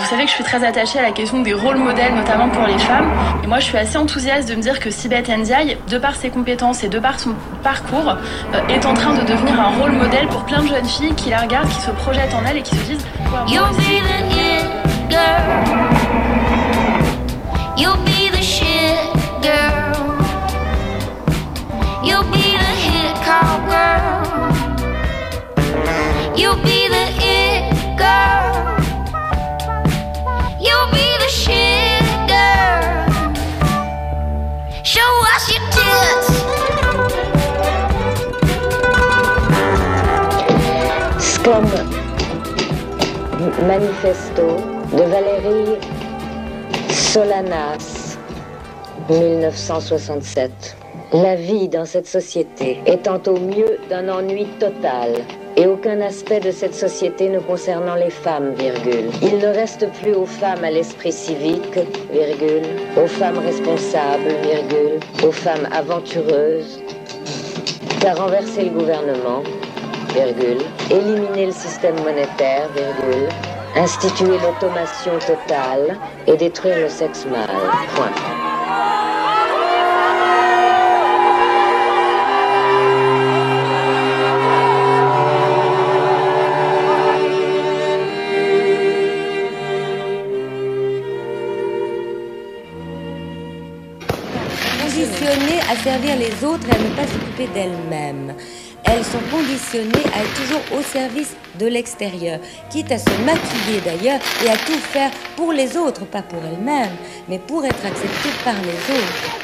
vous savez que je suis très attachée à la question des rôles modèles, notamment pour les femmes. Et moi, je suis assez enthousiaste de me dire que Sibeth Ndiaye, de par ses compétences et de par son parcours, euh, est en train de devenir un rôle modèle pour plein de jeunes filles qui la regardent, qui se projettent en elle et qui se disent You'll be the shit girl. You'll be the girl. You'll be the Manifesto de Valérie Solanas, 1967. La vie dans cette société étant au mieux d'un ennui total et aucun aspect de cette société ne concernant les femmes, virgule. Il ne reste plus aux femmes à l'esprit civique, virgule, aux femmes responsables, virgule, aux femmes aventureuses, qu'à renverser le gouvernement, éliminer le système monétaire, instituer l'automation totale et détruire le sexe mâle. Point. conditionnées à servir les autres et à ne pas s'occuper d'elles-mêmes. Sont conditionnées à être toujours au service de l'extérieur, quitte à se maquiller d'ailleurs et à tout faire pour les autres, pas pour elles-mêmes, mais pour être acceptées par les autres.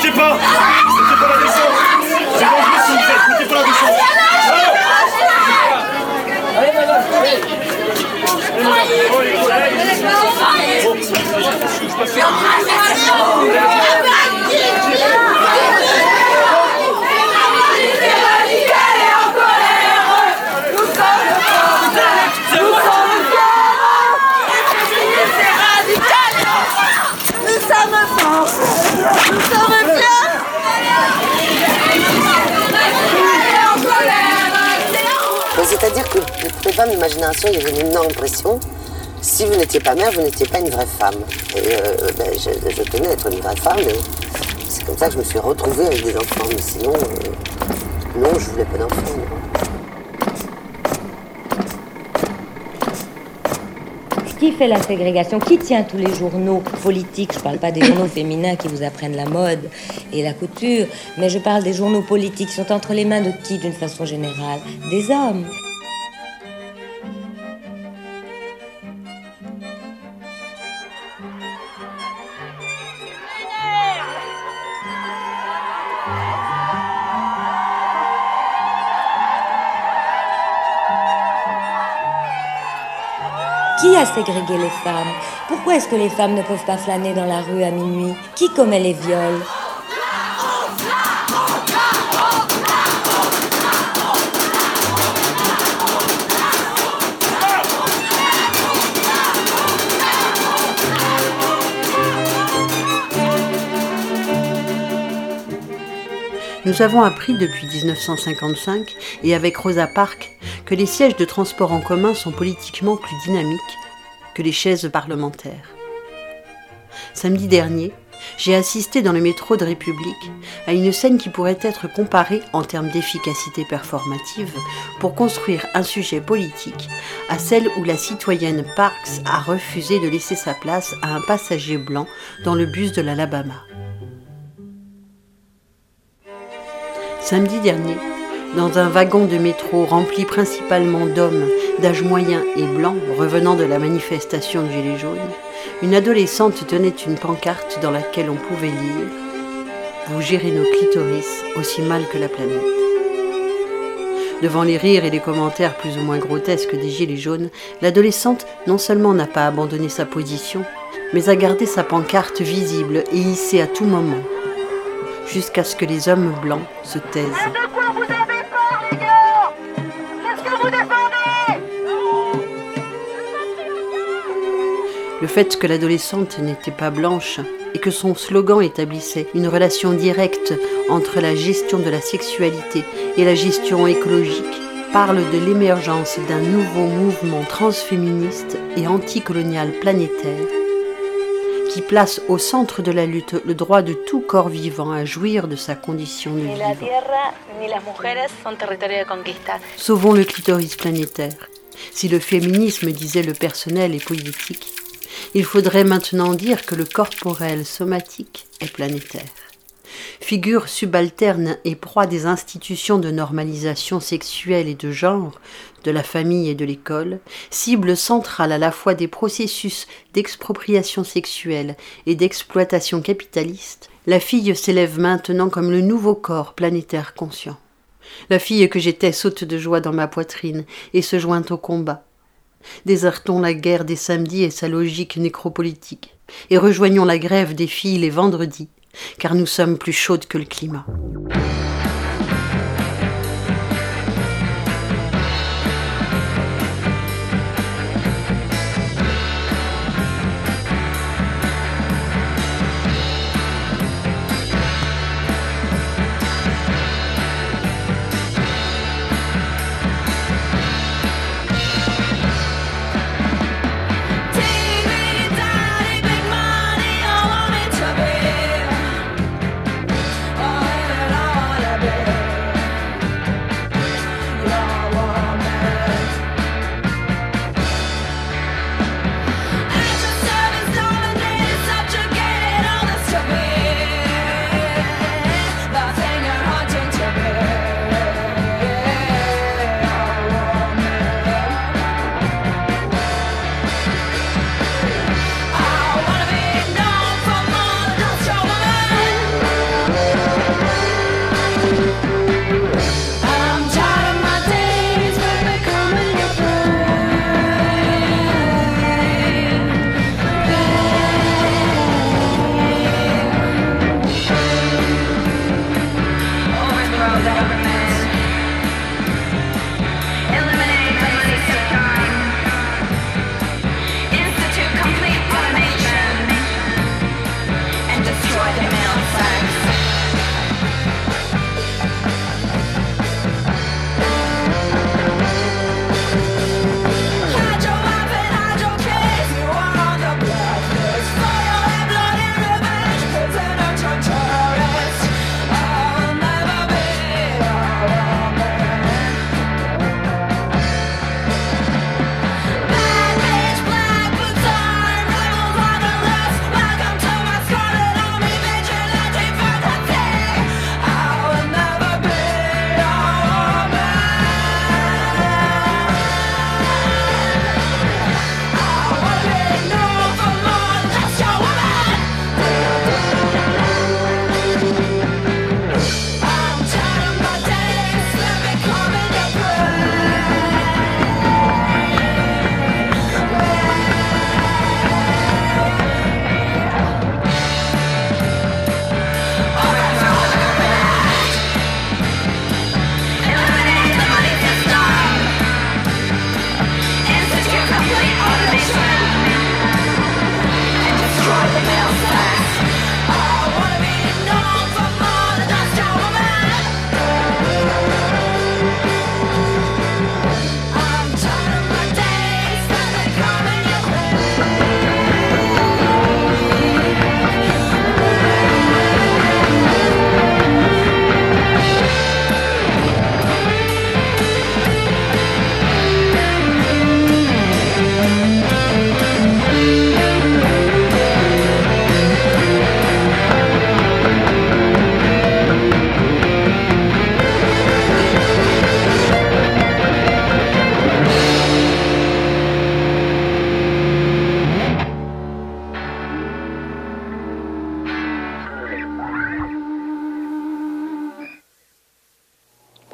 Bloquez pas. Bloquez pas la descente. C'est dangereux que vous faites, bloquez pas la descente. Ben, femmes d'imagination, il y avait une énorme pression. Si vous n'étiez pas mère, vous n'étiez pas une vraie femme. Et euh, ben, je, tenais à être une vraie femme. et C'est comme ça que je me suis retrouvée avec des enfants. Mais sinon, euh, non, je voulais pas d'enfants. Qui fait la ségrégation? Qui tient tous les journaux politiques? Je ne parle pas des journaux féminins qui vous apprennent la mode et la couture, mais je parle des journaux politiques qui sont entre les mains de qui d'une façon générale? Des hommes. Qui a ségrégué les femmes? Pourquoi est-ce que les femmes ne peuvent pas flâner dans la rue à minuit? Qui commet les viols? Nous avons appris depuis 1955, et avec Rosa Parks, que les sièges de transport en commun sont politiquement plus dynamiques que les chaises parlementaires. Samedi dernier, j'ai assisté dans le métro de République à une scène qui pourrait être comparée en termes d'efficacité performative pour construire un sujet politique à celle où la citoyenne Parks a refusé de laisser sa place à un passager blanc dans le bus de l'Alabama. Samedi dernier, dans un wagon de métro rempli principalement d'hommes d'âge moyen et blanc revenant de la manifestation de Gilets jaunes, une adolescente tenait une pancarte dans laquelle on pouvait lire Vous gérez nos clitoris aussi mal que la planète. Devant les rires et les commentaires plus ou moins grotesques des gilets jaunes, l'adolescente non seulement n'a pas abandonné sa position, mais a gardé sa pancarte visible et hissée à tout moment, jusqu'à ce que les hommes blancs se taisent. Le fait que l'adolescente n'était pas blanche et que son slogan établissait une relation directe entre la gestion de la sexualité et la gestion écologique parle de l'émergence d'un nouveau mouvement transféministe et anticolonial planétaire qui place au centre de la lutte le droit de tout corps vivant à jouir de sa condition de Ni la vivant. Sauvons le clitoris planétaire. Si le féminisme disait le personnel est politique, il faudrait maintenant dire que le corporel somatique est planétaire. Figure subalterne et proie des institutions de normalisation sexuelle et de genre, de la famille et de l'école, cible centrale à la fois des processus d'expropriation sexuelle et d'exploitation capitaliste, la fille s'élève maintenant comme le nouveau corps planétaire conscient. La fille que j'étais saute de joie dans ma poitrine et se joint au combat. Désertons la guerre des samedis et sa logique nécropolitique, et rejoignons la grève des filles les vendredis, car nous sommes plus chaudes que le climat.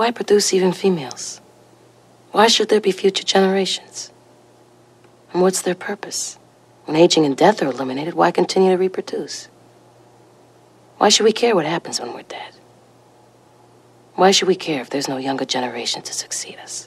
Why produce even females? Why should there be future generations? And what's their purpose? When aging and death are eliminated, why continue to reproduce? Why should we care what happens when we're dead? Why should we care if there's no younger generation to succeed us?